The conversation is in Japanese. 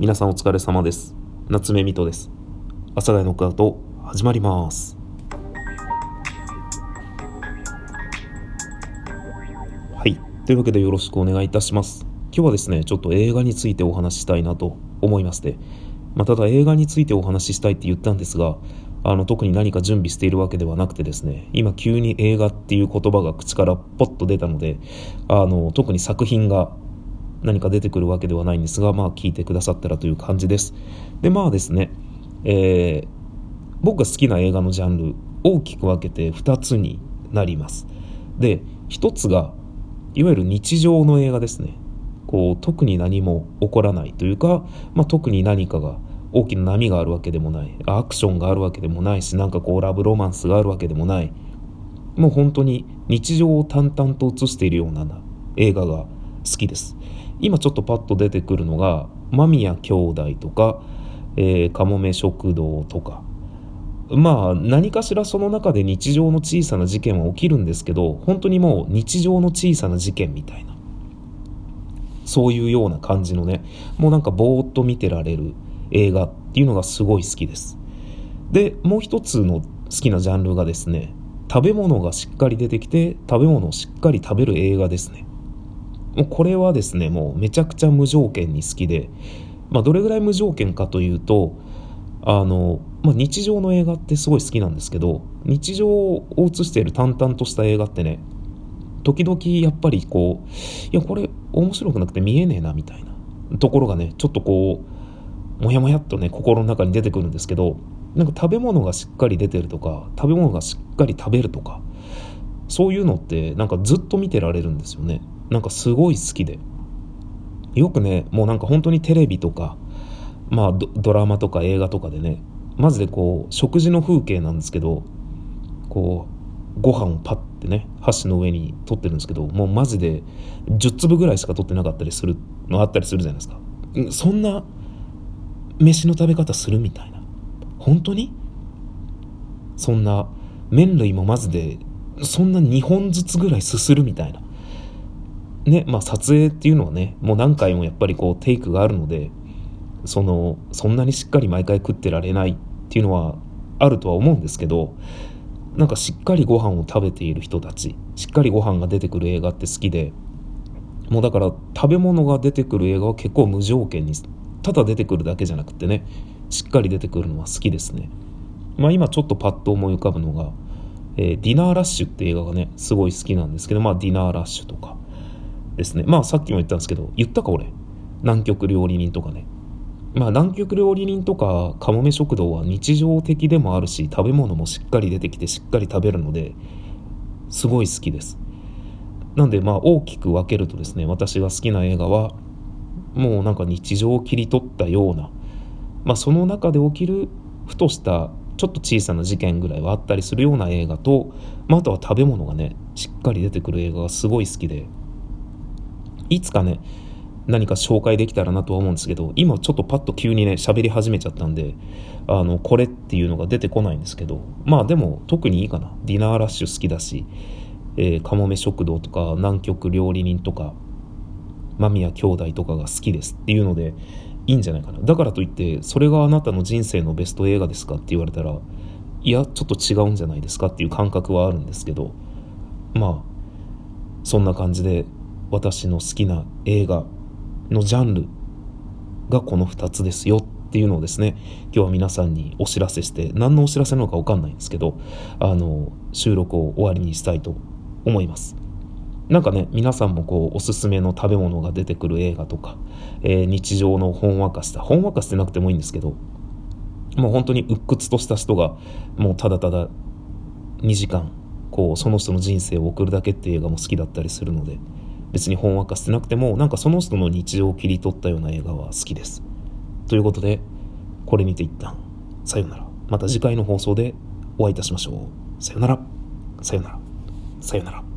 皆さんお疲れ様です。夏目みとです。阿佐ヶ谷ノックアウト始まります。はい。というわけでよろしくお願いいたします。今日はですねちょっと映画についてお話ししたいなと思いまして。まあ、ただ映画についてお話ししたいって言ったんですがあの特に何か準備しているわけではなくてですね今急に映画っていう言葉が口からポッと出たのであの特に作品が何か出てくるわけではないんですがまあ聞いてくださったらという感じです。でまあですね、えー、僕が好きな映画のジャンル大きく分けて2つになります。で1つがいわゆる日常の映画ですね。こう特に何も起こらないというか、まあ、特に何かが大きな波があるわけでもない。アクションがあるわけでもないしなんかこうラブロマンスがあるわけでもない。もう本当に日常を淡々と映しているような映画が好きです。今ちょっとパッと出てくるのが間宮兄弟とか、えー、かもめ食堂とか。まあ何かしらその中で日常の小さな事件は起きるんですけど本当にもう日常の小さな事件みたいな。そういうような感じのねもうなんかぼーっと見てられる映画っていうのがすごい好きです。でもう一つの好きなジャンルがですね食べ物がしっかり出てきて食べ物をしっかり食べる映画ですね。もうこれはですねもうめちゃくちゃ無条件に好きで、まあ、どれぐらい無条件かというとあの、まあ、日常の映画ってすごい好きなんですけど日常を映している淡々とした映画ってね時々やっぱりこういやこれ面白くなくて見えねえなみたいなところがねちょっとこうもやもやっとね心の中に出てくるんですけどなんか食べ物がしっかり出てるとか食べ物がしっかり食べるとかそういうのってなんかずっと見てられるんですよね。なんかすごい好きで。よくねもうなんか本当にテレビとかまあドラマとか映画とかでねマジでこう食事の風景なんですけどこうご飯をパッてね箸の上に取ってるんですけどもうマジで10粒ぐらいしか取ってなかったりするのあったりするじゃないですか。そんな飯の食べ方するみたいな。本当に？そんな麺類もまずでそんな2本ずつぐらいすするみたいな。ねまあ撮影っていうのはねもう何回もやっぱりこうテイクがあるのでそのそんなにしっかり毎回食ってられないっていうのはあるとは思うんですけどなんかしっかりご飯を食べている人たちしっかりご飯が出てくる映画って好きでもうだから食べ物が出てくる映画は結構無条件にただ出てくるだけじゃなくてねしっかり出てくるのは好きですね。まあ今ちょっとパッと思い浮かぶのが、えー、ディナーラッシュって映画がねすごい好きなんですけどまあディナーラッシュとかですね。まあさっきも言ったんですけど言ったか俺？南極料理人とかね。まあ、南極料理人とかかもめ食堂は日常的でもあるし食べ物もしっかり出てきてしっかり食べるのですごい好きです。なんでまあ大きく分けるとですね私が好きな映画はもうなんか日常を切り取ったような、まあ、その中で起きるふとしたちょっと小さな事件ぐらいはあったりするような映画と、まあ、あとは食べ物がねしっかり出てくる映画がすごい好きでいつかね何か紹介できたらなとは思うんですけど今ちょっとパッと急にね喋り始めちゃったんであのこれっていうのが出てこないんですけどまあでも特にいいかな。ディナーラッシュ好きだし、えー、かもめ食堂とか南極料理人とか間宮兄弟とかが好きですっていうのでいいんじゃないかな。だからといってそれがあなたの人生のベスト映画ですかって言われたらいやちょっと違うんじゃないですかっていう感覚はあるんですけどまあそんな感じで私の好きな映画のジャンルがこの2つですよっていうのをですね今日は皆さんにお知らせして何のお知らせなのか分かんないんですけどあの収録を終わりにしたいと思います。なんかね皆さんもこうおすすめの食べ物が出てくる映画とか、えー、日常のほんわかしたほんわかしてなくてもいいんですけどもう本当に鬱屈とした人がもうただただ2時間こうその人の人生を送るだけっていう映画も好きだったりするので別にほんわかしてなくてもなんかその人の日常を切り取ったような映画は好きです。ということでこれにて一旦。さよなら。また次回の放送でお会いいたしましょう。さよなら。さよなら。さよなら。